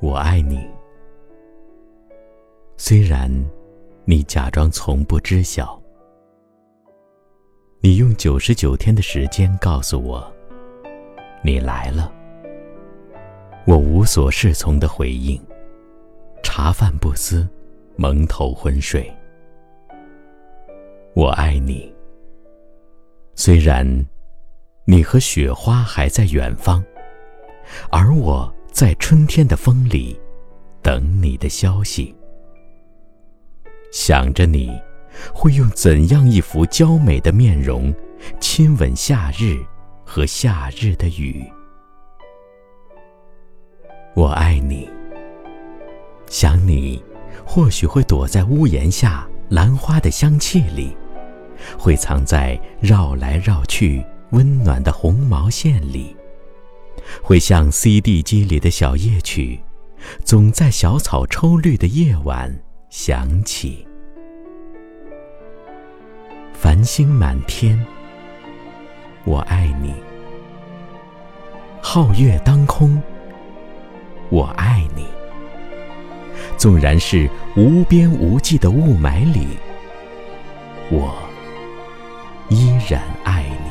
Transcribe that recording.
我爱你，虽然你假装从不知晓。你用九十九天的时间告诉我，你来了。我无所适从的回应，茶饭不思，蒙头昏睡。我爱你，虽然你和雪花还在远方，而我在春天的风里等你的消息，想着你会用怎样一幅娇美的面容亲吻夏日和夏日的雨。我爱你，想你，或许会躲在屋檐下兰花的香气里，会藏在绕来绕去温暖的红毛线里，会像 CD 机里的小夜曲，总在小草抽绿的夜晚响起。繁星满天，我爱你；皓月当空。我爱你，纵然是无边无际的雾霾里，我依然爱你。